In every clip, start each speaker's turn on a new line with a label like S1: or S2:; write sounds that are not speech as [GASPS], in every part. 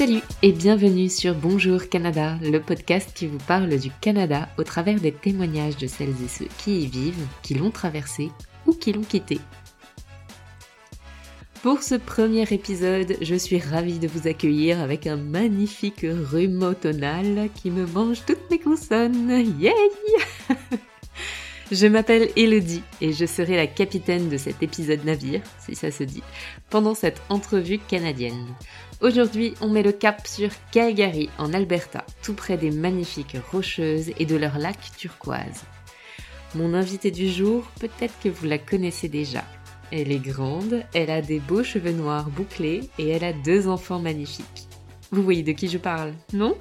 S1: Salut et bienvenue sur Bonjour Canada, le podcast qui vous parle du Canada au travers des témoignages de celles et ceux qui y vivent, qui l'ont traversé ou qui l'ont quitté. Pour ce premier épisode, je suis ravie de vous accueillir avec un magnifique rhume automnal qui me mange toutes mes consonnes. Yay [LAUGHS] Je m'appelle Elodie et je serai la capitaine de cet épisode navire, si ça se dit, pendant cette entrevue canadienne. Aujourd'hui, on met le cap sur Calgary, en Alberta, tout près des magnifiques rocheuses et de leurs lacs turquoise. Mon invitée du jour, peut-être que vous la connaissez déjà. Elle est grande, elle a des beaux cheveux noirs bouclés et elle a deux enfants magnifiques. Vous voyez de qui je parle, non?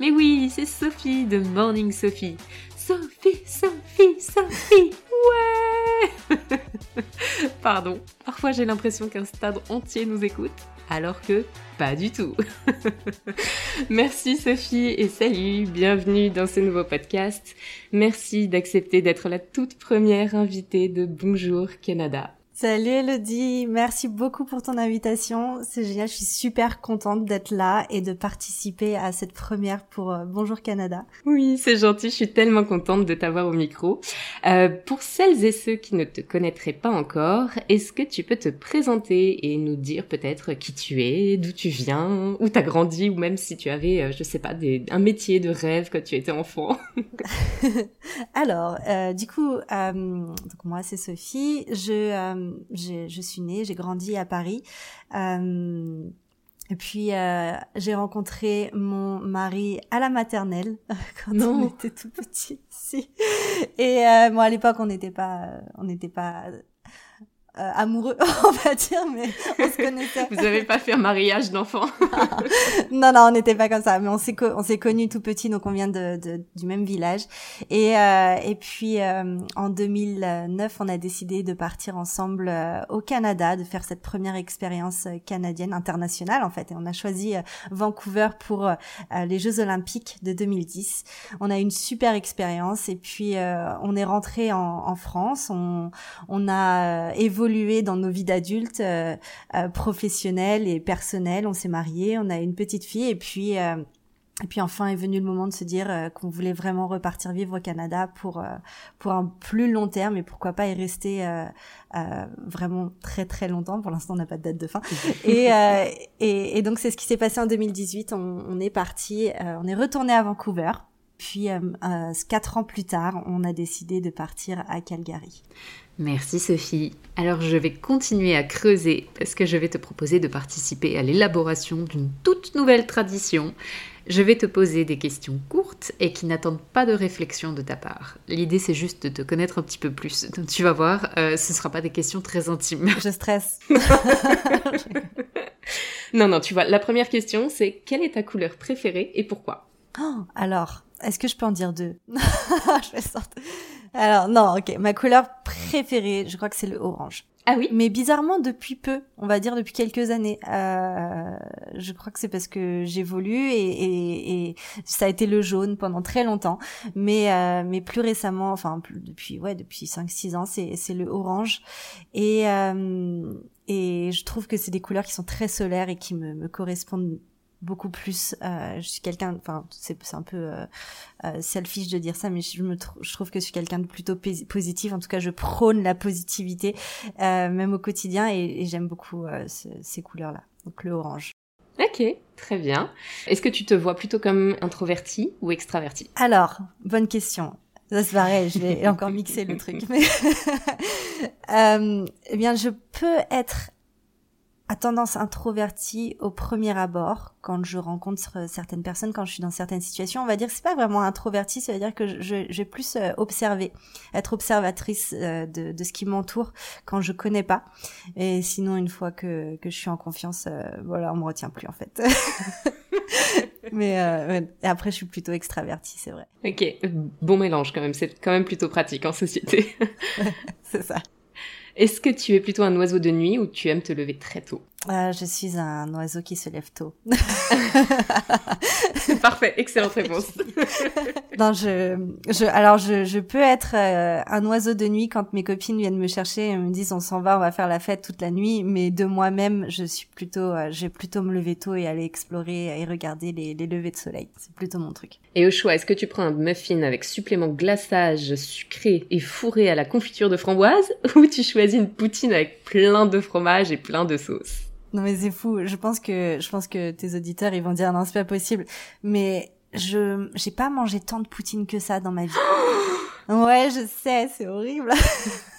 S1: Mais oui, c'est Sophie de Morning Sophie. Sophie, Sophie, Sophie, ouais [LAUGHS] Pardon, parfois j'ai l'impression qu'un stade entier nous écoute, alors que pas du tout. [LAUGHS] Merci Sophie et salut, bienvenue dans ce nouveau podcast. Merci d'accepter d'être la toute première invitée de Bonjour Canada.
S2: Salut Elodie, merci beaucoup pour ton invitation. C'est génial, je suis super contente d'être là et de participer à cette première pour euh, Bonjour Canada.
S1: Oui, c'est gentil, je suis tellement contente de t'avoir au micro. Euh, pour celles et ceux qui ne te connaîtraient pas encore, est-ce que tu peux te présenter et nous dire peut-être qui tu es, d'où tu viens, où t'as grandi, ou même si tu avais, euh, je sais pas, des, un métier de rêve quand tu étais enfant? [LAUGHS] [LAUGHS]
S2: Alors, euh, du coup, donc moi c'est Sophie, je je suis née, j'ai grandi à Paris. Euh, et puis euh, j'ai rencontré mon mari à la maternelle [LAUGHS] quand on était tout petit. Et euh, moi à l'époque on n'était pas, on n'était pas euh, amoureux, [LAUGHS] on va dire, mais on se connaissait.
S1: Vous avez pas fait un mariage d'enfant [LAUGHS]
S2: Non, non, on n'était pas comme ça, mais on s'est on s'est connus tout petit, donc on vient de, de du même village. Et euh, et puis euh, en 2009, on a décidé de partir ensemble euh, au Canada, de faire cette première expérience canadienne internationale en fait. Et on a choisi Vancouver pour les Jeux Olympiques de 2010. On a eu une super expérience et puis on est rentré en, en France. On on a évolué dans nos vies d'adultes, euh, euh, professionnelles et personnelles. On s'est mariés, on a une petite fille et puis euh, et puis enfin est venu le moment de se dire qu'on voulait vraiment repartir vivre au Canada pour pour un plus long terme et pourquoi pas y rester vraiment très très longtemps. Pour l'instant, on n'a pas de date de fin. [LAUGHS] et, et, et donc c'est ce qui s'est passé en 2018. On, on est parti, on est retourné à Vancouver. Puis quatre ans plus tard, on a décidé de partir à Calgary.
S1: Merci Sophie. Alors je vais continuer à creuser parce que je vais te proposer de participer à l'élaboration d'une toute nouvelle tradition. Je vais te poser des questions courtes et qui n'attendent pas de réflexion de ta part. L'idée c'est juste de te connaître un petit peu plus. Donc, tu vas voir, euh, ce ne sera pas des questions très intimes.
S2: Je stresse. [LAUGHS] [LAUGHS]
S1: non, non, tu vois, la première question c'est quelle est ta couleur préférée et pourquoi?
S2: Oh, Alors, est-ce que je peux en dire deux? [LAUGHS] Je vais sortir. Alors non, ok. Ma couleur je crois que c'est le orange.
S1: Ah oui?
S2: Mais bizarrement, depuis peu, on va dire depuis quelques années. Euh, je crois que c'est parce que j'évolue et, et, et, ça a été le jaune pendant très longtemps. Mais, euh, mais plus récemment, enfin plus, depuis ouais depuis 5-6 ans, c'est, c'est le orange. Et, euh, et je trouve que c'est des couleurs qui sont très solaires et qui me, me correspondent beaucoup plus. Euh, je suis quelqu'un, enfin c'est un peu euh, euh, selfish de dire ça, mais je me je trouve que je suis quelqu'un de plutôt positif. En tout cas, je prône la positivité euh, même au quotidien et, et j'aime beaucoup euh, ces couleurs-là. Donc le orange.
S1: Ok, très bien. Est-ce que tu te vois plutôt comme introverti ou extraverti?
S2: Alors, bonne question. Ça c'est pareil, je vais encore mixer le truc. Mais [LAUGHS] [LAUGHS] euh, eh bien, je peux être à tendance introvertie au premier abord quand je rencontre certaines personnes, quand je suis dans certaines situations. On va dire que c'est pas vraiment introverti, ça veut dire que je, je vais plus euh, observer, être observatrice euh, de, de ce qui m'entoure quand je connais pas. Et sinon, une fois que, que je suis en confiance, euh, voilà, on me retient plus en fait. [LAUGHS] Mais euh, après, je suis plutôt extravertie, c'est vrai.
S1: Ok, bon mélange quand même. C'est quand même plutôt pratique en société. [LAUGHS]
S2: c'est ça.
S1: Est-ce que tu es plutôt un oiseau de nuit ou tu aimes te lever très tôt?
S2: Euh, je suis un oiseau qui se lève tôt. [LAUGHS]
S1: Parfait, excellente réponse. [LAUGHS]
S2: non, je, je, alors je, je peux être euh, un oiseau de nuit quand mes copines viennent me chercher et me disent on s'en va, on va faire la fête toute la nuit. Mais de moi-même, je suis plutôt, euh, je vais plutôt me lever tôt et aller explorer et regarder les, les levées de soleil. C'est plutôt mon truc.
S1: Et au choix, est-ce que tu prends un muffin avec supplément glaçage sucré et fourré à la confiture de framboise [LAUGHS] ou tu choisis une poutine avec plein de fromage et plein de sauce?
S2: Non mais c'est fou. Je pense que je pense que tes auditeurs ils vont dire non c'est pas possible. Mais je j'ai pas mangé tant de poutine que ça dans ma vie. [GASPS] ouais, je sais, c'est horrible.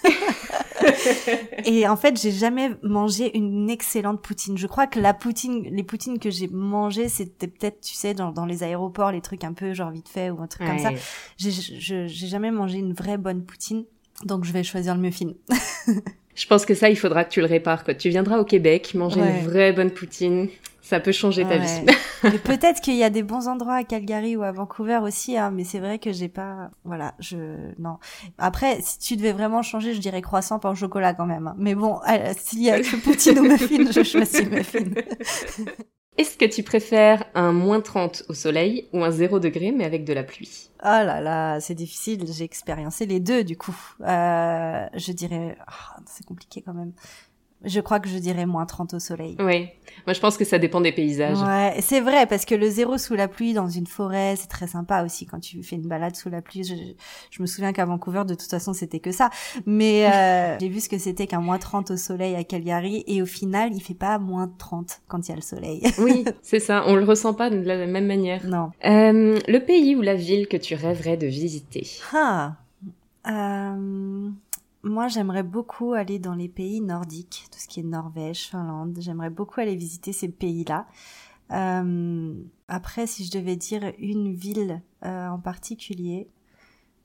S2: [LAUGHS] et en fait, j'ai jamais mangé une excellente poutine. Je crois que la poutine, les poutines que j'ai mangées, c'était peut-être, tu sais, dans, dans les aéroports, les trucs un peu genre vite fait ou un truc comme ça. J'ai, j'ai jamais mangé une vraie bonne poutine. Donc je vais choisir le muffin. [LAUGHS]
S1: Je pense que ça, il faudra que tu le répares. Quand tu viendras au Québec, manger une vraie bonne poutine, ça peut changer ta vie. [LAUGHS]
S2: peut-être qu'il y a des bons endroits à Calgary ou à Vancouver aussi, hein, mais c'est vrai que j'ai pas, voilà, je, non. Après, si tu devais vraiment changer, je dirais croissant par chocolat quand même. Hein. Mais bon, euh, s'il y a que [LAUGHS] poutine ou muffin, je choisis muffin. [LAUGHS]
S1: Est-ce que tu préfères un moins 30 au soleil ou un 0 degré mais avec de la pluie?
S2: Oh là là, c'est difficile. J'ai expériencé les deux du coup. Euh, je dirais, oh, c'est compliqué quand même. Je crois que je dirais moins 30 au soleil.
S1: Oui. Moi, je pense que ça dépend des paysages.
S2: Ouais, c'est vrai, parce que le zéro sous la pluie dans une forêt, c'est très sympa aussi quand tu fais une balade sous la pluie. Je, me souviens qu'à Vancouver, de toute façon, c'était que ça. Mais euh, [LAUGHS] j'ai vu ce que c'était qu'un moins 30 au soleil à Calgary, et au final, il fait pas moins 30 quand il y a le soleil. [LAUGHS]
S1: oui, c'est ça. On le ressent pas de la même manière.
S2: Non.
S1: Euh, le pays ou la ville que tu rêverais de visiter?
S2: Ah. Euh... Moi, j'aimerais beaucoup aller dans les pays nordiques, tout ce qui est Norvège, Finlande. J'aimerais beaucoup aller visiter ces pays-là. Euh, après, si je devais dire une ville euh, en particulier,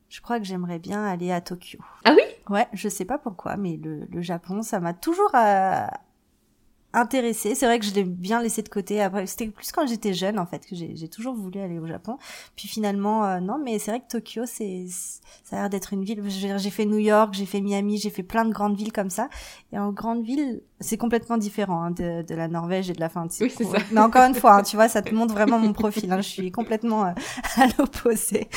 S2: je crois que j'aimerais bien aller à Tokyo.
S1: Ah oui?
S2: Ouais, je sais pas pourquoi, mais le, le Japon, ça m'a toujours euh, intéressée. C'est vrai que je l'ai bien laissé de côté. Après, c'était plus quand j'étais jeune, en fait, que j'ai toujours voulu aller au Japon. Puis finalement, euh, non, mais c'est vrai que Tokyo, c'est, ça a l'air d'être une ville. J'ai fait New York, j'ai fait Miami, j'ai fait plein de grandes villes comme ça. Et en grande ville, c'est complètement différent hein, de, de, la Norvège et de la Finlande.
S1: Oui, c'est ça.
S2: Mais encore une fois, hein, tu vois, ça te [LAUGHS] montre vraiment mon profil. Hein. Je suis complètement euh, à l'opposé.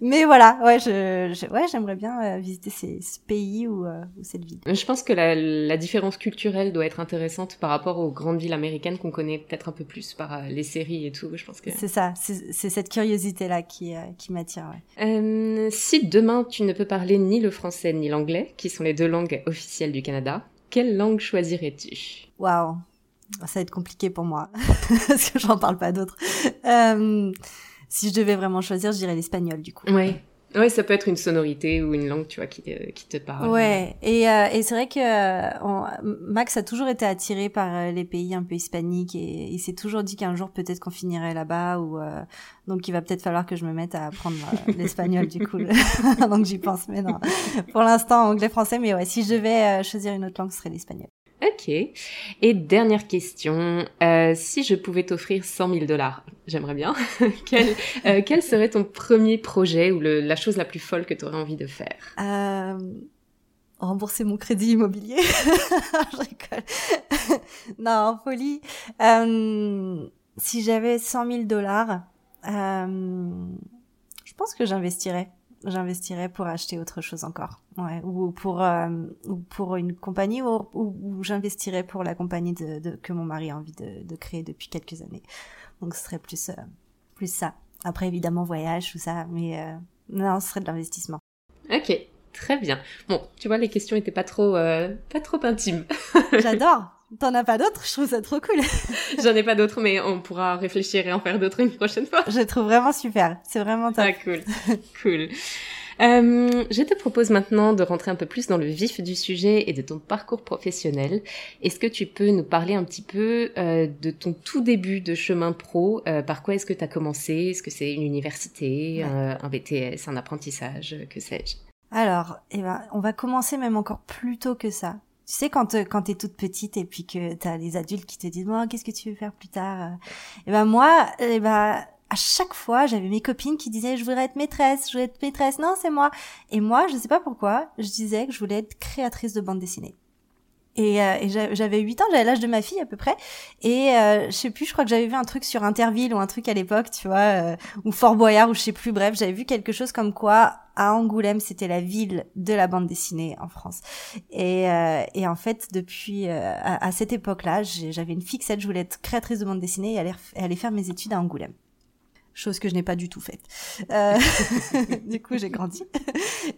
S2: Mais voilà, ouais, je, je ouais, j'aimerais bien euh, visiter ces, ce pays ou, ou, cette ville.
S1: Je pense que la, la différence culturelle doit être intéressante par rapport rapport aux grandes villes américaines qu'on connaît peut-être un peu plus par euh, les séries et tout. Je pense que
S2: c'est ça, c'est cette curiosité là qui, euh, qui m'attire. Ouais.
S1: Euh, si demain tu ne peux parler ni le français ni l'anglais, qui sont les deux langues officielles du Canada, quelle langue choisirais-tu?
S2: Waouh, ça va être compliqué pour moi [LAUGHS] parce que j'en parle pas d'autres. Si je devais vraiment choisir, je dirais l'espagnol du coup.
S1: Oui, ça peut être une sonorité ou une langue, tu vois, qui, qui te parle.
S2: Ouais, et, euh, et c'est vrai que euh, Max a toujours été attiré par euh, les pays un peu hispaniques et il s'est toujours dit qu'un jour peut-être qu'on finirait là-bas ou donc il va peut-être falloir que je me mette à apprendre [LAUGHS] l'espagnol du coup, [LAUGHS] donc j'y pense, mais non. Pour l'instant anglais-français, mais ouais, si je devais choisir une autre langue, ce serait l'espagnol.
S1: Ok. Et dernière question, euh, si je pouvais t'offrir 100 000 dollars, j'aimerais bien, [LAUGHS] quel, euh, quel, serait ton premier projet ou la chose la plus folle que tu aurais envie de faire?
S2: Euh, Rembourser mon crédit immobilier. [LAUGHS] je rigole. [LAUGHS] non, folie. Si j'avais 100 000 dollars, je pense que j'investirais j'investirais pour acheter autre chose encore. Ouais, ou pour euh, ou pour une compagnie ou, ou, j'investirais pour la compagnie de, de, que mon mari a envie de, de, créer depuis quelques années. Donc ce serait plus euh, plus ça. Après évidemment voyage tout ça, mais euh, non, ce serait de l'investissement.
S1: Ok, très bien. Bon, tu vois les questions étaient pas trop euh, pas trop intimes.
S2: J'adore. T'en as pas d'autres? Je trouve ça trop cool. [LAUGHS]
S1: J'en ai pas d'autres, mais on pourra réfléchir et en faire d'autres une prochaine fois.
S2: Je trouve vraiment super. C'est vraiment top.
S1: Ah, cool. cool. Euh, je te propose maintenant de rentrer un peu plus dans le vif du sujet et de ton parcours professionnel. Est-ce que tu peux nous parler un petit peu euh, de ton tout début de chemin pro? Euh, Par quoi est-ce que tu as commencé? Est-ce que c'est une université, un BTS, un apprentissage, que sais-je?
S2: Alors, eh ben, on va commencer même encore plus tôt que ça. Tu sais quand euh, quand t'es toute petite et puis que t'as les adultes qui te disent moi qu'est-ce que tu veux faire plus tard et eh ben moi et eh ben à chaque fois j'avais mes copines qui disaient je voudrais être maîtresse je voudrais être maîtresse. Non c'est moi. Et moi je sais pas pourquoi je disais que je voulais être créatrice de bande dessinée Et, euh, j'avais 8 ans, j'avais l'âge de ma fille à peu près. Et euh, je sais plus, je crois que j'avais vu un truc sur Interville ou un truc à l'époque, tu vois, euh, ou Fort Boyard ou je sais plus. Bref, j'avais vu quelque chose comme quoi à Angoulême, c'était la ville de la bande dessinée en France. Et, euh, et en fait, depuis à, à, cette époque-là, j'avais une fixette, je voulais être créatrice de bande dessinée et aller, aller faire mes études à Angoulême chose que je n'ai pas du tout faite. Euh, [LAUGHS] du coup, j'ai grandi.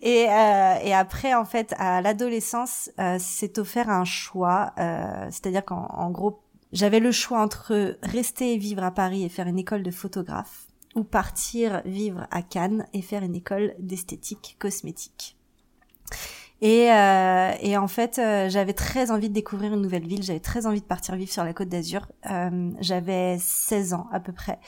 S2: Et, euh, et après, en fait, à l'adolescence, euh, c'est offert un choix. Euh, C'est-à-dire qu'en gros, j'avais le choix entre rester vivre à Paris et faire une école de photographe ou partir vivre à Cannes et faire une école d'esthétique cosmétique. Et, euh, et, en fait, euh, j'avais très envie de découvrir une nouvelle ville. J'avais très envie de partir vivre sur la Côte d'Azur. Euh, j'avais 16 ans à peu près.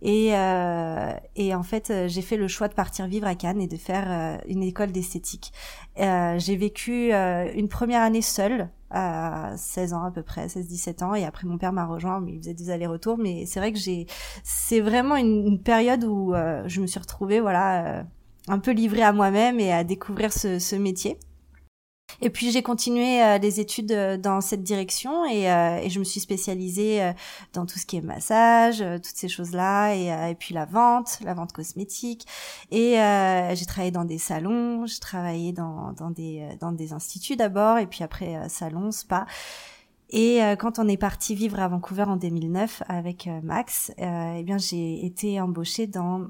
S2: Et, euh, et en fait, j'ai fait le choix de partir vivre à Cannes et de faire une école d'esthétique. J'ai vécu une première année seule, à 16 ans à peu près, 16-17 ans, et après mon père m'a rejoint, mais il faisait des allers-retours. Mais c'est vrai que j'ai, c'est vraiment une, période où je me suis retrouvée, voilà, un peu livrée à moi-même et à découvrir ce métier. Et puis j'ai continué euh, les études euh, dans cette direction et, euh, et, je me suis spécialisée dans tout ce qui est massage, toutes ces choses-là et, et, puis la vente, la vente cosmétique. Et j'ai travaillé dans des salons, j'ai travaillé dans, dans, des, dans des instituts d'abord et puis après salon, spa. Et euh, quand on est parti vivre à Vancouver en 2009 avec euh, Max, euh, eh bien j'ai été embauchée dans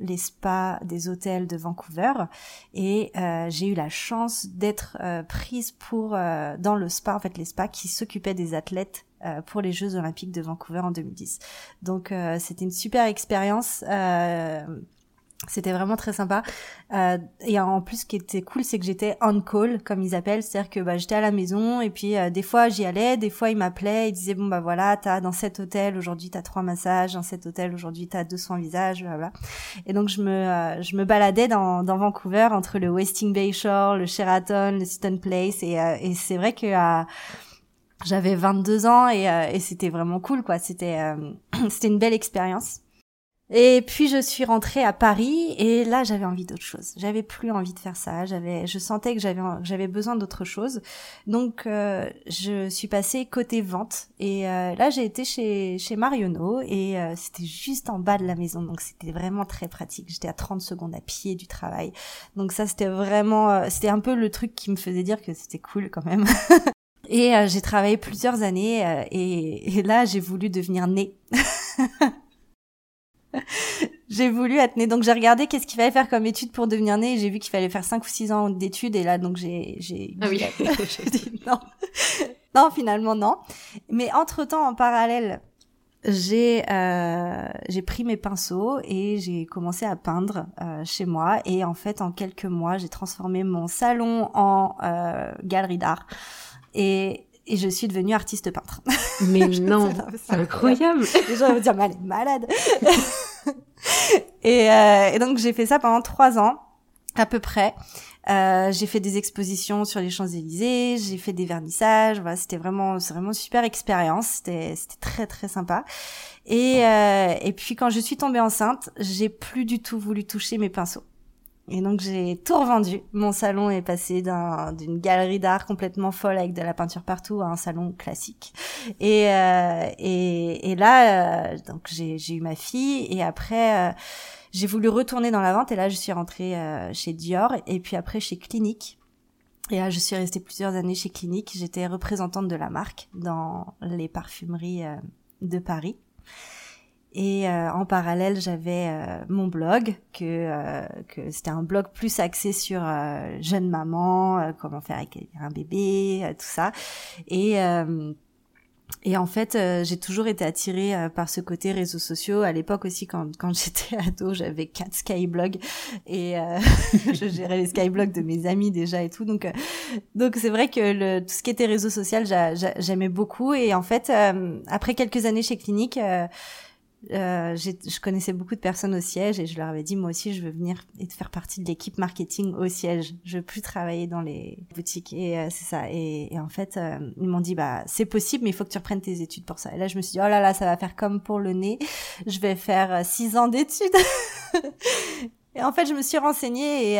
S2: les spas des hôtels de Vancouver et j'ai eu la chance d'être prise pour dans le spa en fait les spas qui s'occupaient des athlètes pour les Jeux Olympiques de Vancouver en 2010. Donc c'était une super expérience. C'était vraiment très sympa. Euh, et en plus, ce qui était cool, c'est que j'étais on call, comme ils appellent, c'est-à-dire que bah, j'étais à la maison et puis euh, des fois j'y allais, des fois ils m'appelaient, ils disaient bon bah voilà, t'as dans cet hôtel aujourd'hui t'as trois massages, dans cet hôtel aujourd'hui t'as 200 visages, voilà. Et donc je me euh, je me baladais dans, dans Vancouver entre le Westing Bay Shore, le Sheraton, le Stone Place et, euh, et c'est vrai que j'avais 22 ans et, et c'était vraiment cool quoi. C'était [CLEARS THROAT] c'était une belle expérience. Et puis je suis rentrée à Paris et là j'avais envie d'autre chose. J'avais plus envie de faire ça. J'avais, je sentais que j'avais j'avais besoin d'autre chose. Donc euh, je suis passée côté vente et euh, là j'ai été chez chez Marionneau et euh, c'était juste en bas de la maison donc c'était vraiment très pratique. J'étais à 30 secondes à pied du travail. Donc ça c'était vraiment c'était un peu le truc qui me faisait dire que c'était cool quand même. [LAUGHS] et j'ai travaillé plusieurs années et, et là j'ai voulu devenir née. [LAUGHS] [LAUGHS] j'ai voulu être née. Donc j'ai regardé qu'est-ce qu'il fallait faire comme étude pour devenir née. J'ai vu qu'il fallait faire 5 ou 6 ans d'études. Et là, donc j'ai... j'ai
S1: ah oui. [LAUGHS] [LAUGHS]
S2: dit non. non, finalement, non. Mais entre-temps, en parallèle, j'ai euh, j'ai pris mes pinceaux et j'ai commencé à peindre euh, chez moi. Et en fait, en quelques mois, j'ai transformé mon salon en euh, galerie d'art. Et et je suis devenue artiste peintre. [LAUGHS]
S1: Mais [LAUGHS] non, c'est incroyable.
S2: Les gens vont dire, mais elle est malade. [LAUGHS] et, euh, et, donc j'ai fait ça pendant trois ans à peu près. Euh, j'ai fait des expositions sur les Champs-Élysées, j'ai fait des vernissages, voilà, c'était vraiment c'est vraiment une super expérience, c'était c'était très très sympa. Et euh, et puis quand je suis tombée enceinte, j'ai plus du tout voulu toucher mes pinceaux. Et donc j'ai tout revendu. Mon salon est passé d'une galerie d'art complètement folle avec de la peinture partout à un salon classique. Et, euh, et, et, là, euh, donc j'ai eu ma fille et après euh, j'ai voulu retourner dans la vente et là je suis rentrée euh, chez Dior et puis après chez Clinique. Et là je suis restée plusieurs années chez Clinique. J'étais représentante de la marque dans les parfumeries de Paris. Et euh, en parallèle, j'avais euh, mon blog, que, euh, que c'était un blog plus axé sur jeune maman, comment faire avec un bébé, tout ça. Et et en fait, j'ai toujours été attirée par ce côté réseaux sociaux. À l'époque aussi, quand, quand [LAUGHS] j'étais ado, j'avais quatre skyblogs et [LAUGHS] je gérais les skyblogs de mes amis déjà et tout. Donc, donc c'est vrai que le, tout ce qui était réseau social, j'aimais beaucoup. Et en fait, après quelques années chez Clinique, euh, je connaissais beaucoup de personnes au siège et je leur avais dit moi aussi je veux venir et faire partie de l'équipe marketing au siège. Je veux plus travailler dans les boutiques et euh, c'est ça. Et, en fait euh, ils m'ont dit bah c'est possible mais il faut que tu reprennes tes études pour ça. Et là je me suis dit oh là là ça va faire comme pour le nez. Je vais faire euh, six ans d'études. [LAUGHS] et en fait je me suis renseignée et,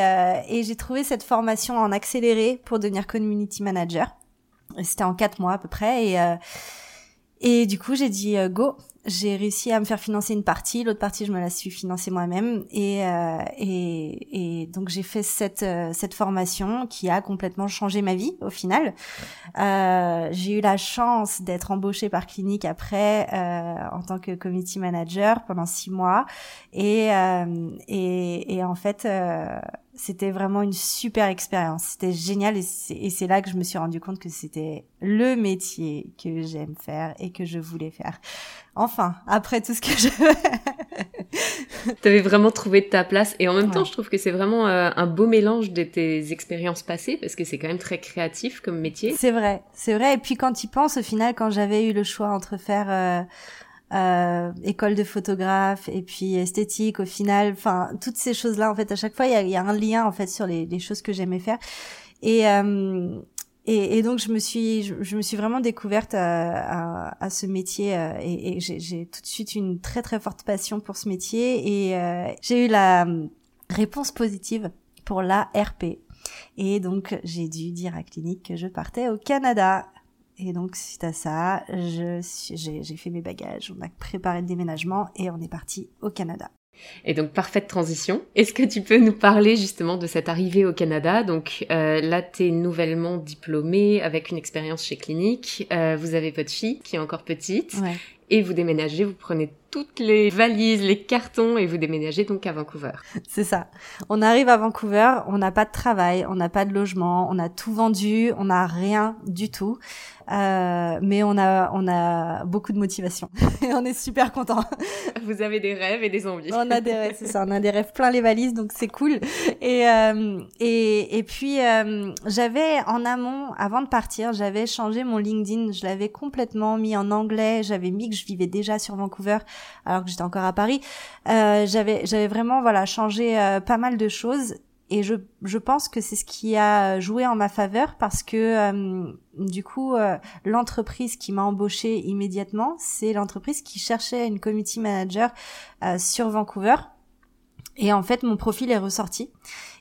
S2: et j'ai trouvé cette formation en accéléré pour devenir community manager. C'était en quatre mois à peu près et et du coup, j'ai dit go. J'ai réussi à me faire financer une partie, l'autre partie je me la suis financée moi-même et, euh, et, et donc j'ai fait cette cette formation qui a complètement changé ma vie au final. Euh, j'ai eu la chance d'être embauchée par Clinique après euh, en tant que committee manager pendant six mois et et, et en fait c'était vraiment une super expérience. C'était génial et c'est là que je me suis rendu compte que c'était le métier que j'aime faire et que je voulais faire. Enfin, après tout ce que je... [LAUGHS]
S1: T'avais vraiment trouvé ta place et en même temps, je trouve que c'est vraiment euh, un beau mélange de tes expériences passées parce que c'est quand même très créatif comme métier.
S2: C'est vrai, c'est vrai. Et puis quand tu penses, au final, quand j'avais eu le choix entre faire euh, euh, école de photographe et puis esthétique au final. Enfin toutes ces choses là en fait à chaque fois il y a, y a, un lien en fait sur les, les choses que j'aimais faire. Et, euh, et, et donc je me suis je, me suis vraiment découverte à, à, à ce métier euh, et, et j'ai tout de suite une très très forte passion pour ce métier. Et euh, j'ai eu la réponse positive pour la RP et donc j'ai dû dire à clinique que je partais au Canada et donc, suite à ça, j'ai fait mes bagages, on a préparé le déménagement et on est parti au Canada.
S1: Et donc, parfaite transition. Est-ce que tu peux nous parler justement de cette arrivée au Canada? Donc euh, là, tu es nouvellement diplômée avec une expérience chez Clinique. Euh, vous avez votre fille qui est encore petite. Ouais. Et vous déménagez, vous prenez toutes les valises, les cartons et vous déménagez donc à Vancouver.
S2: C'est ça. On arrive à Vancouver, on n'a pas de travail, on n'a pas de logement, on a tout vendu, on n'a rien du tout. Euh, mais on a on a beaucoup de motivation [LAUGHS] et on est super content. [LAUGHS]
S1: Vous avez des rêves et des envies.
S2: on a des rêves, c'est ça. On a des rêves plein les valises, donc c'est cool. Et euh, et et puis euh, j'avais en amont, avant de partir, j'avais changé mon LinkedIn. Je l'avais complètement mis en anglais. J'avais mis que je vivais déjà sur Vancouver alors que j'étais encore à Paris. Euh, j'avais j'avais vraiment voilà changé euh, pas mal de choses et je, je pense que c'est ce qui a joué en ma faveur parce que euh, du coup euh, l'entreprise qui m'a embauchée immédiatement c'est l'entreprise qui cherchait une community manager euh, sur Vancouver. Et en fait mon profil est ressorti.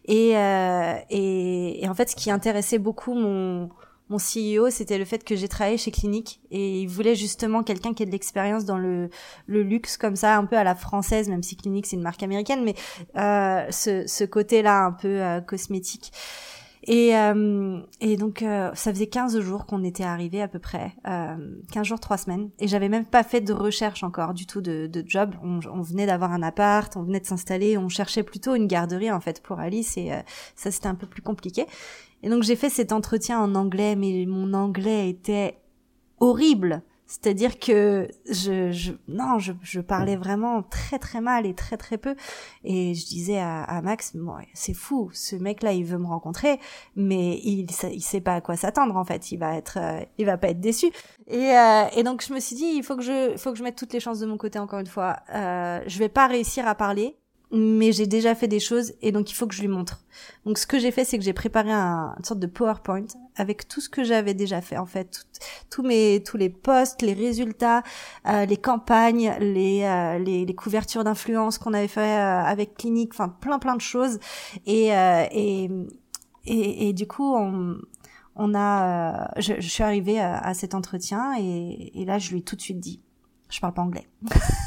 S2: Et, et, et en fait ce qui intéressait beaucoup mon mon CEO, c'était le fait que j'ai travaillé chez Clinique et il voulait justement quelqu'un qui ait de l'expérience dans le, le luxe comme ça, un peu à la française, même si Clinique c'est une marque américaine, mais euh, ce, ce côté-là un peu euh, cosmétique. Et, euh, et donc, euh, ça faisait 15 jours qu'on était arrivé à peu près, euh, 15 jours, 3 semaines. Et j'avais même pas fait de recherche encore du tout de, de job. On, on venait d'avoir un appart, on venait de s'installer, on cherchait plutôt une garderie en fait pour Alice et euh, ça c'était un peu plus compliqué. Et donc j'ai fait cet entretien en anglais, mais mon anglais était horrible. C'est-à-dire que je, je non, je, je, parlais vraiment très très mal et très très peu. Et je disais à, à Max, bon, c'est fou, ce mec-là, il veut me rencontrer, mais il, il sait pas à quoi s'attendre en fait. Il va être, euh, il va pas être déçu. Et, euh, et donc je me suis dit, il faut que je, faut que je mette toutes les chances de mon côté encore une fois. Euh, je vais pas réussir à parler, mais j'ai déjà fait des choses et donc il faut que je lui montre. Donc ce que j'ai fait, c'est que j'ai préparé un, une sorte de PowerPoint avec tout ce que j'avais déjà fait en fait, tous mes tous les posts, les résultats, euh, les campagnes, les, euh, les, les couvertures d'influence qu'on avait fait euh, avec Clinique, enfin plein plein de choses et et, et, et du coup on on a je, je suis arrivée à, à cet entretien et, et là je lui ai tout de suite dit je parle pas anglais. [LAUGHS]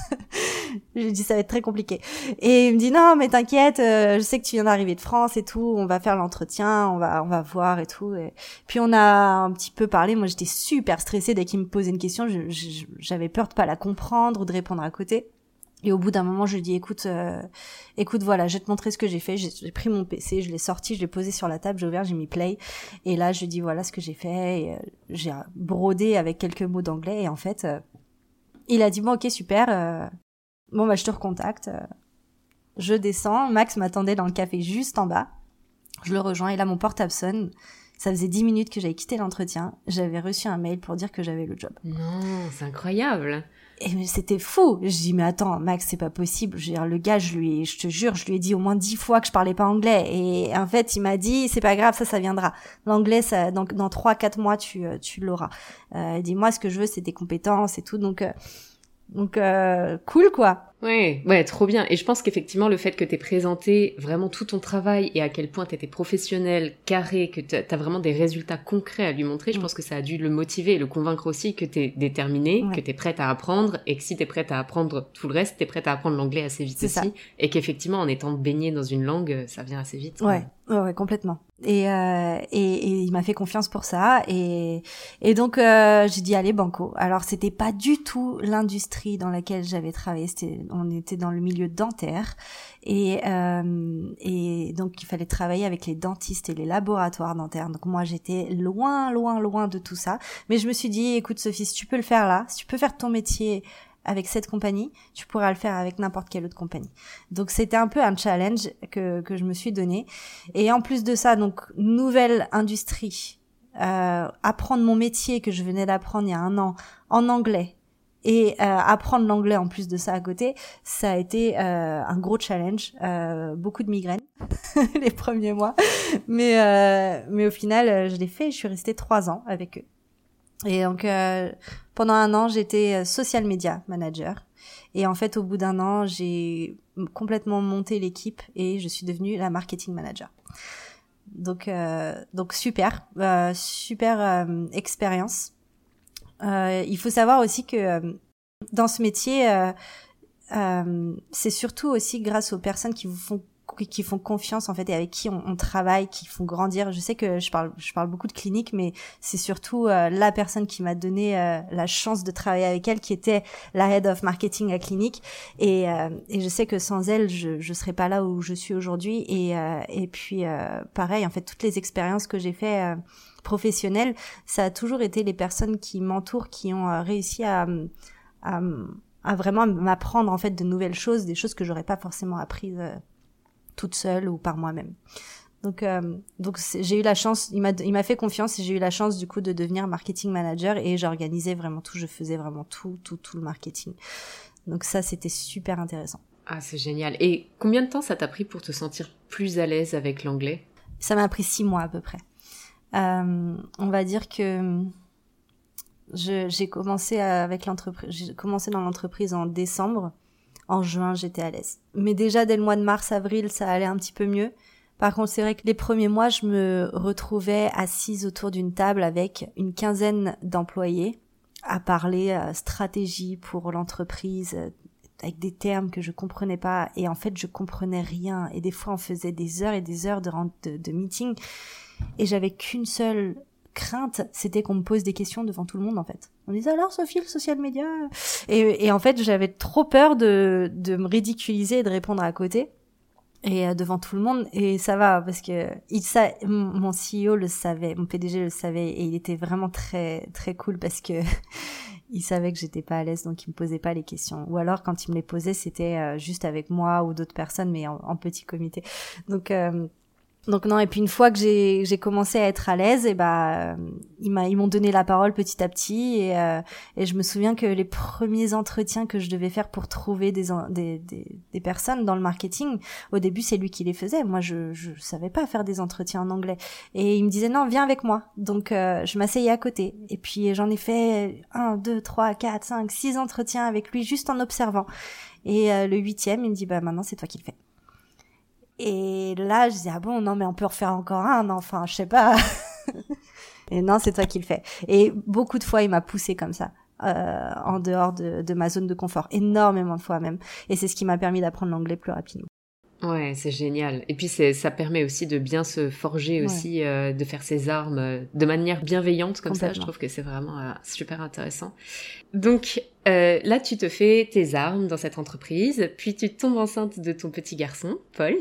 S2: J'ai dit ça va être très compliqué. Et il me dit non mais t'inquiète, euh, je sais que tu viens d'arriver de France et tout, on va faire l'entretien, on va on va voir et tout. Et puis on a un petit peu parlé. Moi j'étais super stressée dès qu'il me posait une question, j'avais peur de pas la comprendre ou de répondre à côté. Et au bout d'un moment, je lui dis écoute, euh, écoute, voilà, je vais te montrer ce que j'ai fait. J'ai pris mon PC, je l'ai sorti, je l'ai posé sur la table, j'ai ouvert, j'ai mis play. Et là, je lui dis voilà ce que j'ai fait. Euh, j'ai brodé avec quelques mots d'anglais. Et en fait, il a dit bon ok super, Bon, bah, je te recontacte. Je descends. Max m'attendait dans le café juste en bas. Je le rejoins et là, mon portable sonne. Ça faisait dix minutes que j'avais quitté l'entretien. J'avais reçu un mail pour dire que j'avais le job.
S1: Non, c'est incroyable.
S2: Et c'était fou. Je dis mais attends Max c'est pas possible. Je veux dire le gars je lui je te jure je lui ai dit au moins dix fois que je parlais pas anglais et en fait il m'a dit c'est pas grave ça ça viendra. L'anglais ça dans dans trois quatre mois tu tu l'auras. Euh, dis moi ce que je veux c'est des compétences et tout donc euh, Donc euh, cool quoi.
S1: Ouais, ouais, trop bien. Et je pense qu'effectivement, le fait que t'aies présenté vraiment tout ton travail et à quel point t'étais professionnel, carré, que t'as vraiment des résultats concrets à lui montrer, je mm. pense que ça a dû le motiver et le convaincre aussi que t'es déterminé, que t'es prête à apprendre et que si t'es prête à apprendre tout le reste, t'es prête à apprendre l'anglais assez vite aussi. Et qu'effectivement, en étant baigné dans une langue, ça vient assez vite.
S2: Ouais, ouais, complètement. Et, euh, et, et, il m'a fait confiance pour ça et, et donc euh, j'ai dit allez banco. Alors c'était pas du tout l'industrie dans laquelle j'avais travaillé, c'était on était dans le milieu dentaire et, euh, et donc il fallait travailler avec les dentistes et les laboratoires dentaires. Donc moi j'étais loin, loin, loin de tout ça. Mais je me suis dit, écoute Sophie, si tu peux le faire là, si tu peux faire ton métier avec cette compagnie, tu pourras le faire avec n'importe quelle autre compagnie. Donc c'était un peu un challenge que, que je me suis donné. Et en plus de ça, donc nouvelle industrie, euh, apprendre mon métier que je venais d'apprendre il y a un an en anglais et euh, apprendre l'anglais en plus de ça à côté, ça a été euh, un gros challenge, euh, beaucoup de migraines [LAUGHS] les premiers mois, mais euh, mais au final, euh, je l'ai fait. Je suis restée trois ans avec eux. Et donc pendant un an, j'étais social media manager. Et en fait, au bout d'un an, j'ai complètement monté l'équipe et je suis devenue la marketing manager. Donc, donc super, super expérience. Euh, il faut savoir aussi que euh, dans ce métier, euh, c'est surtout aussi grâce aux personnes qui vous font qui font confiance en fait et avec qui on, travaille, qui font grandir. Je sais que je parle, je parle beaucoup de clinique, mais c'est surtout la personne qui m'a donné la chance de travailler avec elle, qui était la head of marketing à clinique. Et, et je sais que sans elle, je je serais pas là où je suis aujourd'hui. Et et puis pareil, en fait, toutes les expériences que j'ai fait professionnel, ça a toujours été les personnes qui m'entourent qui ont euh, réussi à, à, vraiment m'apprendre en fait de nouvelles choses, des choses que j'aurais pas forcément apprises euh, toute seule ou par moi-même. Donc, euh, donc j'ai eu la chance, il m'a fait confiance et j'ai eu la chance du coup de devenir marketing manager et j'organisais vraiment tout, je faisais vraiment tout, tout, tout le marketing. Donc ça, c'était super intéressant.
S1: Ah, c'est génial. Et combien de temps ça t'a pris pour te sentir plus à l'aise avec l'anglais?
S2: Ça m'a pris six mois à peu près. Euh, on va dire que j'ai commencé avec l'entreprise, j'ai commencé dans l'entreprise en décembre. En juin, j'étais à l'aise. Mais déjà dès le mois de mars, avril, ça allait un petit peu mieux. Par contre, c'est vrai que les premiers mois, je me retrouvais assise autour d'une table avec une quinzaine d'employés à parler euh, stratégie pour l'entreprise, euh, avec des termes que je comprenais pas. Et en fait, je comprenais rien. Et des fois, on faisait des heures et des heures de, de, de meeting et j'avais qu'une seule crainte, c'était qu'on me pose des questions devant tout le monde en fait. On disait alors Sophie, le social media? Et, et en fait j'avais trop peur de, de me ridiculiser et de répondre à côté et euh, devant tout le monde. Et ça va parce que il sa... mon CEO le savait, mon PDG le savait et il était vraiment très très cool parce que [LAUGHS] il savait que j'étais pas à l'aise donc il me posait pas les questions. Ou alors quand il me les posait c'était euh, juste avec moi ou d'autres personnes mais en, petit comité. Donc euh, donc non, et puis une fois que j'ai, commencé à être à l'aise, et bah euh, ils, m'ont donné la parole petit à petit, et, euh, et je me souviens que les premiers entretiens que je devais faire pour trouver des, des, des, des personnes dans le marketing, au début c'est lui qui les faisait, moi je je savais pas faire des entretiens en anglais, et il me disait non viens avec moi, donc euh, je m'asseyais à côté, et puis j'en ai fait un, deux, trois, quatre, cinq, six entretiens avec lui juste en observant, et le huitième il me dit bah maintenant c'est toi qui le fais. Et là, je disais, ah bon, non, mais on peut refaire encore un, enfin, je sais pas. [LAUGHS] et non, c'est toi qui le fais. Et beaucoup de fois, il m'a poussé comme ça. Euh, en dehors de, de ma zone de confort, énormément de fois même. Et c'est ce qui m'a permis d'apprendre l'anglais plus rapidement.
S1: Ouais, c'est génial. Et puis ça permet aussi de bien se forger aussi, euh, de faire ses armes euh, de manière bienveillante comme ça. Je trouve que c'est vraiment euh, super intéressant. Donc euh, là, tu te fais tes armes dans cette entreprise, puis tu tombes enceinte de ton petit garçon, Paul,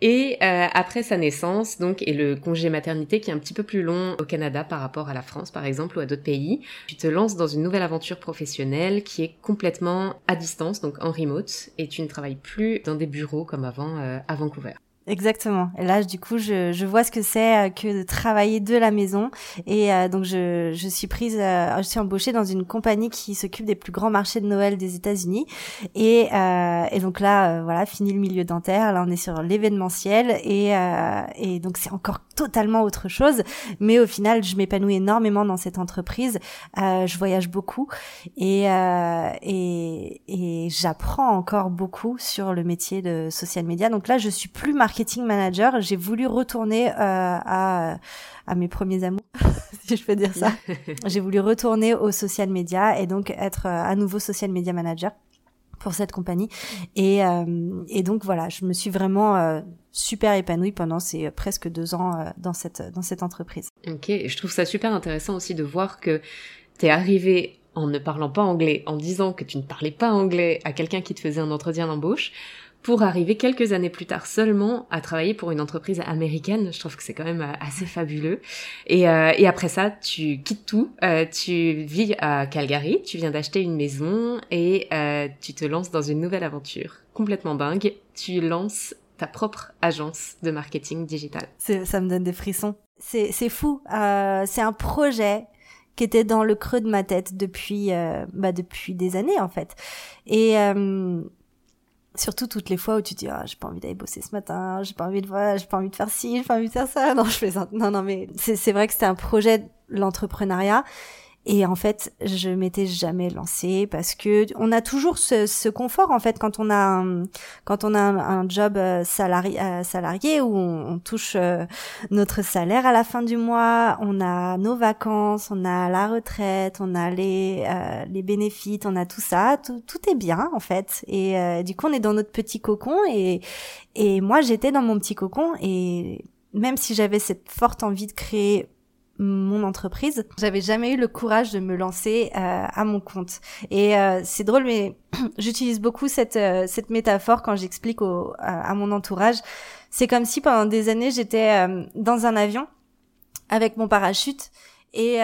S1: et euh, après sa naissance, donc, et le congé maternité qui est un petit peu plus long au Canada par rapport à la France, par exemple, ou à d'autres pays, tu te lances dans une nouvelle aventure professionnelle qui est complètement à distance, donc en remote, et tu ne travailles plus dans des bureaux comme avant euh, à Vancouver.
S2: Exactement. Et là, du coup, je, je vois ce que c'est euh, que de travailler de la maison. Et euh, donc, je, je suis prise, euh, je suis embauchée dans une compagnie qui s'occupe des plus grands marchés de Noël des États-Unis. Et, et donc là, voilà, fini le milieu dentaire. Là, on est sur l'événementiel. Et, et donc, c'est encore totalement autre chose. Mais au final, je m'épanouis énormément dans cette entreprise. je voyage beaucoup et, et, et j'apprends encore beaucoup sur le métier de social media. Donc là, je suis plus marquée marketing manager, j'ai voulu retourner euh, à, à mes premiers amours, [LAUGHS] si je peux dire ça. [LAUGHS] j'ai voulu retourner au social media et donc être euh, à nouveau social media manager pour cette compagnie. Et, euh, et donc voilà, je me suis vraiment super épanouie pendant ces presque deux ans dans cette dans cette entreprise.
S1: Ok, je trouve ça super intéressant aussi de voir que tu es arrivé en ne parlant pas anglais, en disant que tu ne parlais pas anglais à quelqu'un qui te faisait un entretien d'embauche, pour arriver quelques années plus tard seulement à travailler pour une entreprise américaine. Je trouve que c'est quand même euh, assez fabuleux. Et, euh, et après ça, tu quittes tout, euh, tu vis à Calgary, tu viens d'acheter une maison et euh, tu te lances dans une nouvelle aventure complètement dingue. Tu lances ta propre agence de marketing digital.
S2: Ça me donne des frissons. C'est fou. Euh, c'est un projet qui était dans le creux de ma tête depuis bah, depuis des années en fait. Et Surtout toutes les fois où tu dis ah j'ai pas envie d'aller bosser ce matin, j'ai pas envie de voir, j'ai pas envie de faire ci, j'ai pas envie de faire ça. [LAUGHS] Non je fais ça. Non non mais c'est vrai que c'était un projet l'entrepreneuriat et en fait, je m'étais jamais lancée parce que on a toujours ce, ce confort en fait quand on a un, quand on a un, job euh, salarié, euh, salarié où on, touche euh, notre salaire à la fin du mois, on a nos vacances, on a la retraite, on a les les bénéfices, on a tout ça, tout, tout est bien en fait. Et du coup, on est dans notre petit cocon et et moi j'étais dans mon petit cocon et même si j'avais cette forte envie de créer mon entreprise, j'avais jamais eu le courage de me lancer euh, à mon compte. Et euh, c'est drôle, mais [CLEARS THROAT] j'utilise beaucoup cette euh, cette métaphore quand j'explique à, mon entourage. C'est comme si pendant des années j'étais dans un avion avec mon parachute et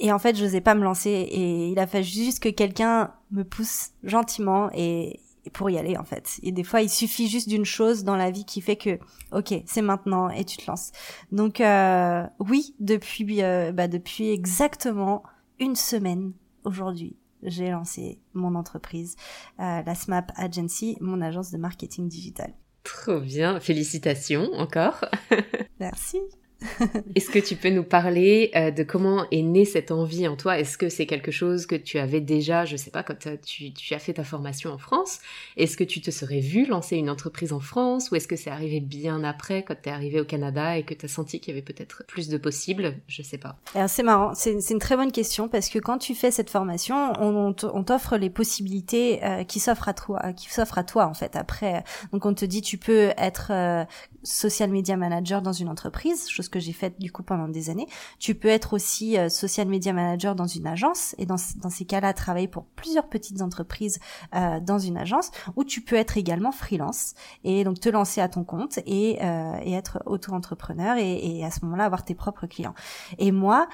S2: et en fait je n'osais pas me lancer et il a fallu juste que quelqu'un me pousse gentiment et pour y aller en fait. Et des fois, il suffit juste d'une chose dans la vie qui fait que, ok, c'est maintenant et tu te lances. Donc euh, oui, depuis euh, bah, depuis exactement une semaine aujourd'hui, j'ai lancé mon entreprise, euh, la SMAP Agency, mon agence de marketing digital.
S1: Trop bien, félicitations encore. [LAUGHS]
S2: Merci. [LAUGHS]
S1: Est-ce que tu peux nous parler euh, de comment est née cette envie en toi? Est-ce que c'est quelque chose que tu avais déjà, je sais pas, quand tu, tu as fait ta formation en France? Est-ce que tu te serais vu lancer une entreprise en France? Ou est-ce que c'est arrivé bien après, quand tu es arrivé au Canada et que tu as senti qu'il y avait peut-être plus de possibles? Je sais pas.
S2: c'est marrant, c'est une très bonne question parce que quand tu fais cette formation, on, on t'offre les possibilités euh, qui s'offrent à toi, qui s'offrent à toi en fait. Après, donc on te dit tu peux être euh, social media manager dans une entreprise, chose que j'ai faite du coup pendant des années. Tu peux être aussi euh, social media manager dans une agence et dans, dans ces cas-là travailler pour plusieurs petites entreprises euh, dans une agence ou tu peux être également freelance et donc te lancer à ton compte et, euh, et être auto-entrepreneur et, et à ce moment-là avoir tes propres clients. Et moi,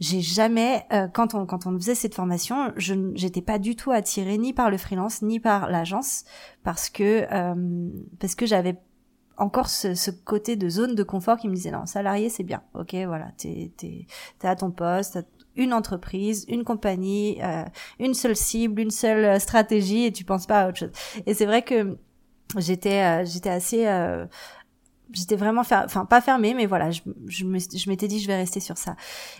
S2: j'ai jamais euh, quand on quand on faisait cette formation, je j'étais pas du tout attirée ni par le freelance ni par l'agence parce que euh, parce que j'avais encore ce, ce, côté de zone de confort qui me disait non, salarié c'est bien, ok, voilà, t'es es, à ton poste, une entreprise, une compagnie, euh, une seule cible, une seule stratégie et tu penses pas à autre chose. Et c'est vrai que j'étais euh, j'étais assez euh, j'étais vraiment enfin pas fermée mais voilà je, je m'étais dit je vais rester sur ça.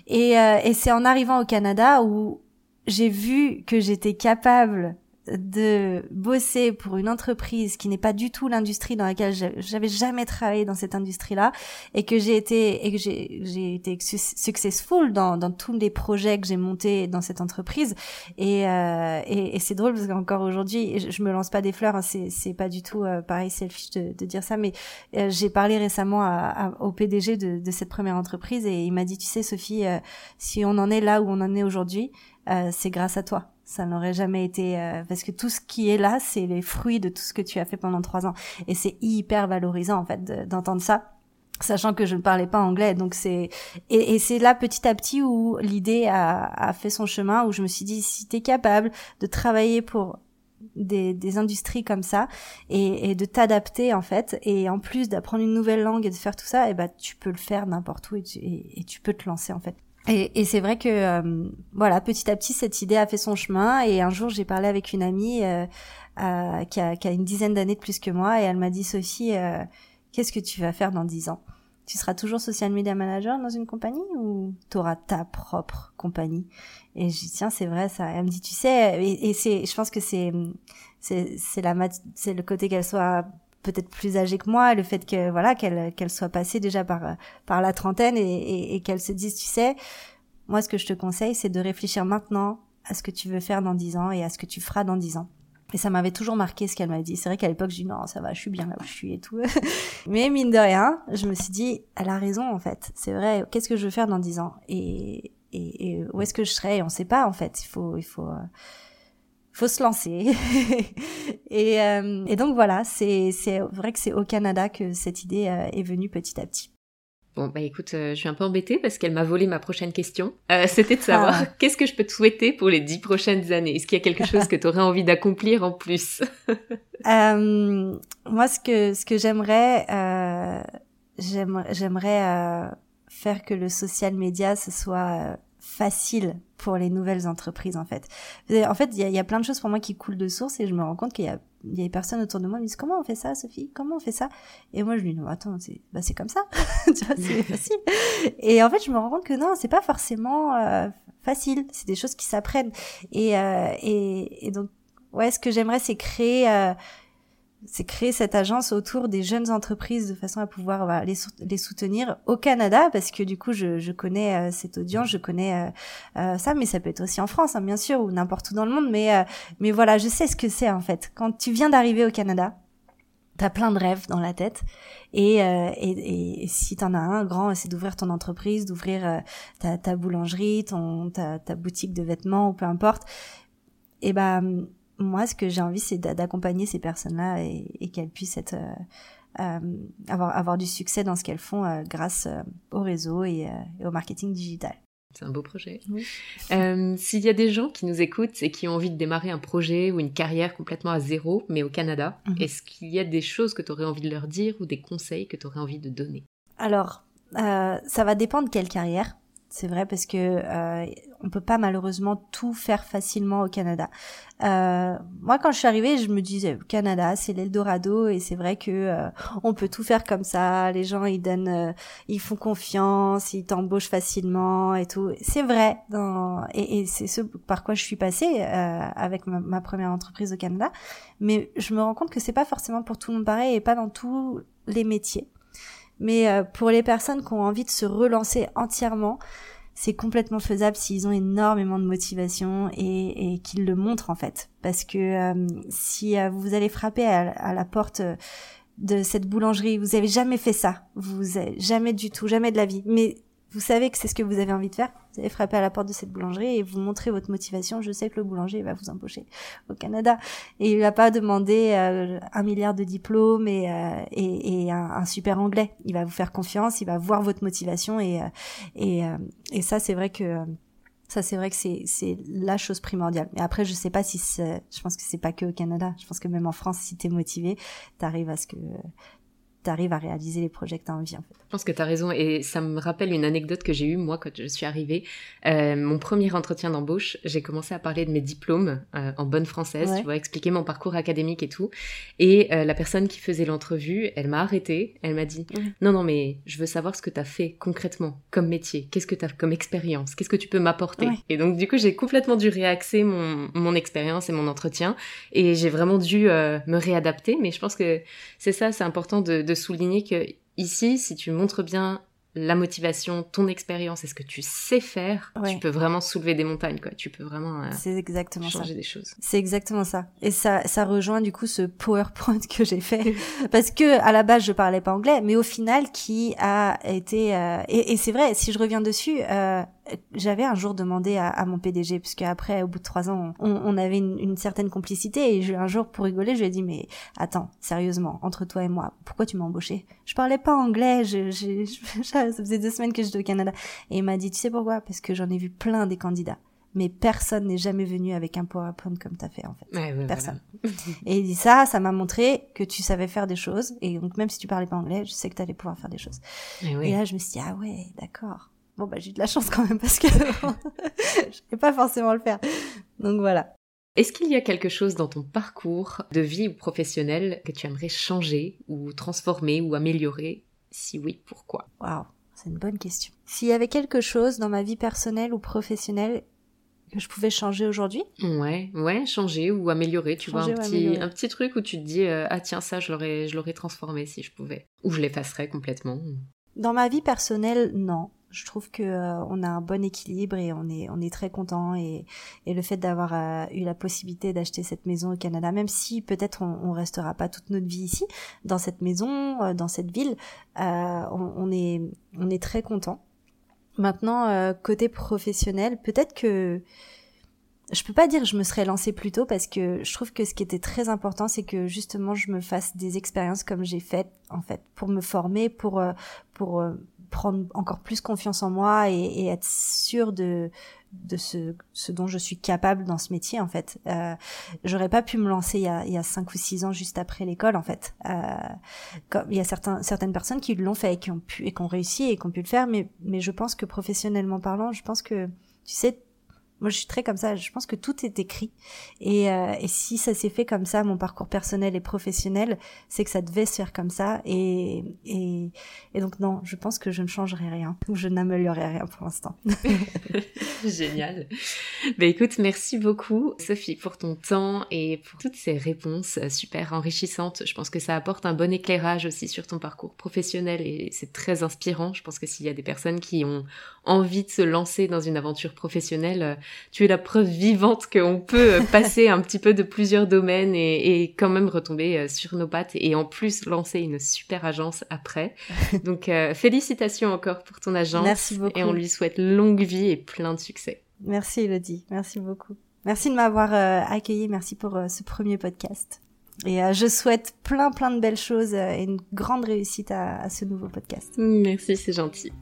S2: Et, et c'est en arrivant au Canada où j'ai vu que j'étais capable de bosser pour une entreprise qui n'est pas du tout l'industrie dans laquelle j'avais jamais travaillé dans cette industrie-là et que j'ai été et que j'ai été successful dans, dans tous les projets que j'ai montés dans cette entreprise. Et euh, et, c'est drôle parce qu'encore aujourd'hui je, me lance pas des fleurs hein, c'est c'est pas du tout euh, pareil selfish de, de dire ça mais euh, j'ai parlé récemment à, au PDG de, de cette première entreprise et il m'a dit tu sais Sophie euh, si on en est là où on en est aujourd'hui c'est grâce à toi ça n'aurait jamais été euh, parce que tout ce qui est là, c'est les fruits de tout ce que tu as fait pendant trois ans, et c'est hyper valorisant en fait d'entendre ça sachant que je ne parlais pas anglais. Donc c'est et, c'est là petit à petit où l'idée a, a, fait son chemin où je me suis dit si tu es capable de travailler pour des, des industries comme ça et, et de t'adapter en fait et en plus d'apprendre une nouvelle langue et de faire tout ça et eh ben tu peux le faire n'importe où et tu, et, tu peux te lancer en fait et, et c'est vrai que euh, voilà petit à petit cette idée a fait son chemin. Et un jour j'ai parlé avec une amie euh, euh, qui, a, qui, a, une dizaine d'années de plus que moi. Et elle m'a dit Sophie qu'est-ce que tu vas faire dans dix ans? Tu seras toujours social media manager dans une compagnie ou tu auras ta propre compagnie? Et je dis tiens, c'est vrai ça. Elle me dit tu sais et, c'est je pense que c'est c'est c'est la c'est le côté qu'elle soit peut-être plus âgée que moi, le fait que voilà qu'elle qu'elle soit passée déjà par par la trentaine et, et, et qu'elle se dise tu sais, moi ce que je te conseille c'est de réfléchir maintenant à ce que tu veux faire dans dix ans et à ce que tu feras dans dix ans. Et ça m'avait toujours marqué ce qu'elle m'a dit. C'est vrai qu'à l'époque, je dis non, ça va, je suis bien là où je suis et tout. [LAUGHS] Mais mine de rien, je me suis dit, elle a raison en fait. C'est vrai, qu'est-ce que je veux faire dans dix ans? Et, et, et, où est-ce que je serai? On sait pas en fait. Il faut, il faut, euh, faut se lancer. [LAUGHS] et, euh, et donc voilà, c'est, vrai que c'est au Canada que cette idée euh, est venue petit à petit.
S1: Bon, bah écoute, euh, je suis un peu embêtée parce qu'elle m'a volé ma prochaine question. Euh, [LAUGHS] C'était de savoir ah. qu'est-ce que je peux te souhaiter pour les dix prochaines années? Est-ce qu'il y a quelque chose que tu aurais envie d'accomplir en plus? [LAUGHS]
S2: Euh, Moi, ce que ce que j'aimerais, euh, j'aimerais euh, faire que le social media ce soit facile pour les nouvelles entreprises en fait. En fait, il y a, y a, plein de choses pour moi qui coulent de source et je me rends compte qu'il y a, il y a des personnes autour de moi qui me disent comment on fait ça, Sophie? Comment on fait ça? Et moi je lui dis non attends c'est bah c'est comme ça, [LAUGHS] tu vois c'est [LAUGHS] facile. Et en fait je me rends compte que non c'est pas forcément euh, facile, c'est des choses qui s'apprennent. Et, euh, et, et donc ouais ce que j'aimerais c'est créer euh, c'est créer cette agence autour des jeunes entreprises de façon à pouvoir les, les, soutenir au Canada parce que du coup je, je connais euh, cette audience, je connais euh, euh, ça, mais ça peut être aussi en France hein, bien sûr ou n'importe où dans le monde, mais mais voilà je sais ce que c'est en fait. Quand tu viens d'arriver au Canada, t'as plein de rêves dans la tête et, et, et si t'en as un grand, c'est d'ouvrir ton entreprise, d'ouvrir ta, ta boulangerie, ton ta, boutique de vêtements ou peu importe. Et ben moi, ce que j'ai envie, c'est d'accompagner ces personnes-là et, qu'elles puissent être, euh, euh, avoir, avoir du succès dans ce qu'elles font euh, grâce au réseau et, au marketing digital.
S1: C'est un beau projet. S'il y a des gens qui nous écoutent et qui ont envie de démarrer un projet ou une carrière complètement à zéro, mais au Canada, mhm. est-ce qu'il y a des choses que tu aurais envie de leur dire ou des conseils que tu aurais envie de donner?
S2: Alors, ça va dépendre quelle carrière. C'est vrai parce que euh, on peut pas malheureusement tout faire facilement au Canada. Euh, moi, quand je suis arrivée, je me disais Canada, c'est l'Eldorado et c'est vrai que euh, on peut tout faire comme ça. Les gens ils donnent, euh, ils font confiance, ils t'embauchent facilement et tout. C'est vrai. Dans, et, c'est ce par quoi je suis passée avec ma, ma, première entreprise au Canada. Mais je me rends compte que c'est pas forcément pour tout le monde pareil et pas dans tous les métiers. Mais euh, pour les personnes qui ont envie de se relancer entièrement, c'est complètement faisable s'ils ont énormément de motivation et, et qu'ils le montrent en fait. Parce que euh, si euh, vous allez frapper à, la porte de cette boulangerie, vous avez jamais fait ça, vous jamais du tout, jamais de la vie, mais vous savez que c'est ce que vous avez envie de faire, vous allez frapper à la porte de cette boulangerie et vous montrez votre motivation. Je sais que le boulanger va vous embaucher au Canada et il va pas demander euh, un milliard de diplômes et, euh, et, et un, super anglais. Il va vous faire confiance, il va voir votre motivation et euh, et, et ça c'est vrai que ça, c'est vrai que c'est, c'est la chose primordiale. Mais après, je sais pas si c'est, je pense que c'est pas que au Canada. Je pense que même en France, si t'es motivé, t'arrives à ce que, t'arrives à réaliser les projets que t'as envie, en fait.
S1: Je pense que tu as raison et ça me rappelle une anecdote que j'ai eue moi quand je suis arrivée. Euh, mon premier entretien d'embauche, j'ai commencé à parler de mes diplômes euh, en bonne française, tu vois, expliquer mon parcours académique et tout. Et euh, la personne qui faisait l'entrevue, elle m'a arrêtée, elle m'a dit "Non non mais je veux savoir ce que tu as fait concrètement comme métier, qu'est-ce que tu as comme expérience, qu'est-ce que tu peux m'apporter?" Et donc du coup, j'ai complètement dû réaxer mon mon expérience et mon entretien et j'ai vraiment dû me réadapter, mais je pense que c'est ça, c'est important de, de souligner que Ici, si tu montres bien la motivation, ton expérience et ce que tu sais faire, tu peux vraiment soulever des montagnes, quoi. Tu peux vraiment euh,
S2: c'est exactement
S1: changer des choses.
S2: C'est exactement ça. Et ça, ça rejoint du coup ce PowerPoint [LAUGHS] que j'ai fait parce que à la base je parlais pas anglais, mais au final qui a été euh, et, et c'est vrai. Si je reviens dessus, euh, j'avais un jour demandé à, à, mon PDG, puisque après, au bout de trois ans, on, on avait une, une, certaine complicité, et je, un jour, pour rigoler, je lui ai dit, mais attends, sérieusement, entre toi et moi, pourquoi tu m'as embauché? Je parlais pas anglais, je, je, [LAUGHS] ça faisait deux semaines que j'étais au Canada. Et il m'a dit, tu sais pourquoi? Parce que j'en ai vu plein des candidats mais personne n'est jamais venu avec un PowerPoint comme tu as fait en fait.
S1: Ouais, ouais,
S2: personne. et il dit ça, ça m'a montré que tu savais faire des choses. Et donc même si tu parlais pas anglais, je sais que tu allais pouvoir faire des choses.
S1: Et, oui.
S2: Et là, je me suis dit, ah ouais, d'accord. Bon, bah j'ai de la chance quand même parce que [LAUGHS] je ne pas forcément le faire. Donc voilà.
S1: Est-ce qu'il y a quelque chose dans ton parcours de vie ou professionnel que tu aimerais changer ou transformer ou améliorer? Si oui, pourquoi?
S2: Waouh, c'est une bonne question. S'il y avait quelque chose dans ma vie personnelle ou professionnelle que je pouvais changer aujourd'hui?
S1: Ouais, ouais, changer ou améliorer, tu vois, un petit, un petit truc où tu te dis, euh, ah tiens, ça, je l'aurais, je l'aurais transformé si je pouvais. Ou je l'effacerais complètement.
S2: Dans ma vie personnelle, non je trouve que euh, on a un bon équilibre et on est on est très content et, et le fait d'avoir euh, eu la possibilité d'acheter cette maison au Canada même si peut-être on, on restera pas toute notre vie ici dans cette maison euh, dans cette ville on, on, est on est très content. Maintenant côté professionnel peut-être que je peux pas dire que je me serais lancée plus tôt parce que je trouve que ce qui était très important, c'est que justement je me fasse des expériences comme j'ai fait en fait pour me former, pour pour prendre encore plus confiance en moi et, et être sûre de de ce, ce dont je suis capable dans ce métier en fait. Euh, J'aurais pas pu me lancer il y a, il y a cinq ou six ans juste après l'école en fait. Euh, il y a certains, certaines personnes qui l'ont fait et qui ont pu et qui ont réussi et qui ont pu le faire, mais mais je pense que professionnellement parlant, je pense que tu sais moi, je suis très comme ça. Je pense que tout est écrit. Et, euh, et si ça s'est fait comme ça, mon parcours personnel et professionnel, c'est que ça devait se faire comme ça. Et, et, et donc, non, je pense que je ne changerai rien. Ou je n'améliorerai rien pour l'instant. [LAUGHS]
S1: Génial. Ben écoute, merci beaucoup, Sophie, pour ton temps et pour toutes ces réponses super enrichissantes. Je pense que ça apporte un bon éclairage aussi sur ton parcours professionnel et c'est très inspirant. Je pense que s'il y a des personnes qui ont envie de se lancer dans une aventure professionnelle, tu es la preuve vivante qu'on peut euh, passer un petit peu de plusieurs domaines et, et, quand même retomber euh, sur nos pattes et en plus lancer une super agence après. [LAUGHS] Donc euh, félicitations encore pour ton agence.
S2: Merci beaucoup.
S1: Et on lui souhaite longue vie et plein de succès.
S2: Merci Elodie, merci beaucoup. Merci de m'avoir euh, accueilli, merci pour ce premier podcast. Et je souhaite plein plein de belles choses et une grande réussite à, à ce nouveau podcast.
S1: Merci, c'est gentil.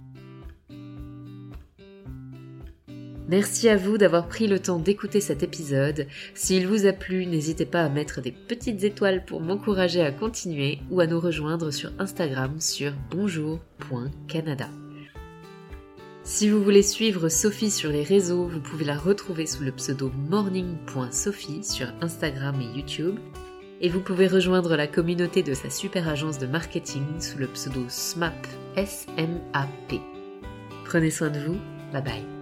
S1: Merci à vous d'avoir pris le temps d'écouter cet épisode. S'il vous a plu, n'hésitez pas à mettre des petites étoiles pour m'encourager à continuer ou à nous rejoindre sur Instagram sur bonjour.canada. Si vous voulez suivre Sophie sur les réseaux, vous pouvez la retrouver sous le pseudo morning.sophie sur Instagram et YouTube. Et vous pouvez rejoindre la communauté de sa super agence de marketing sous le pseudo SMAP. Prenez soin de vous, bye bye.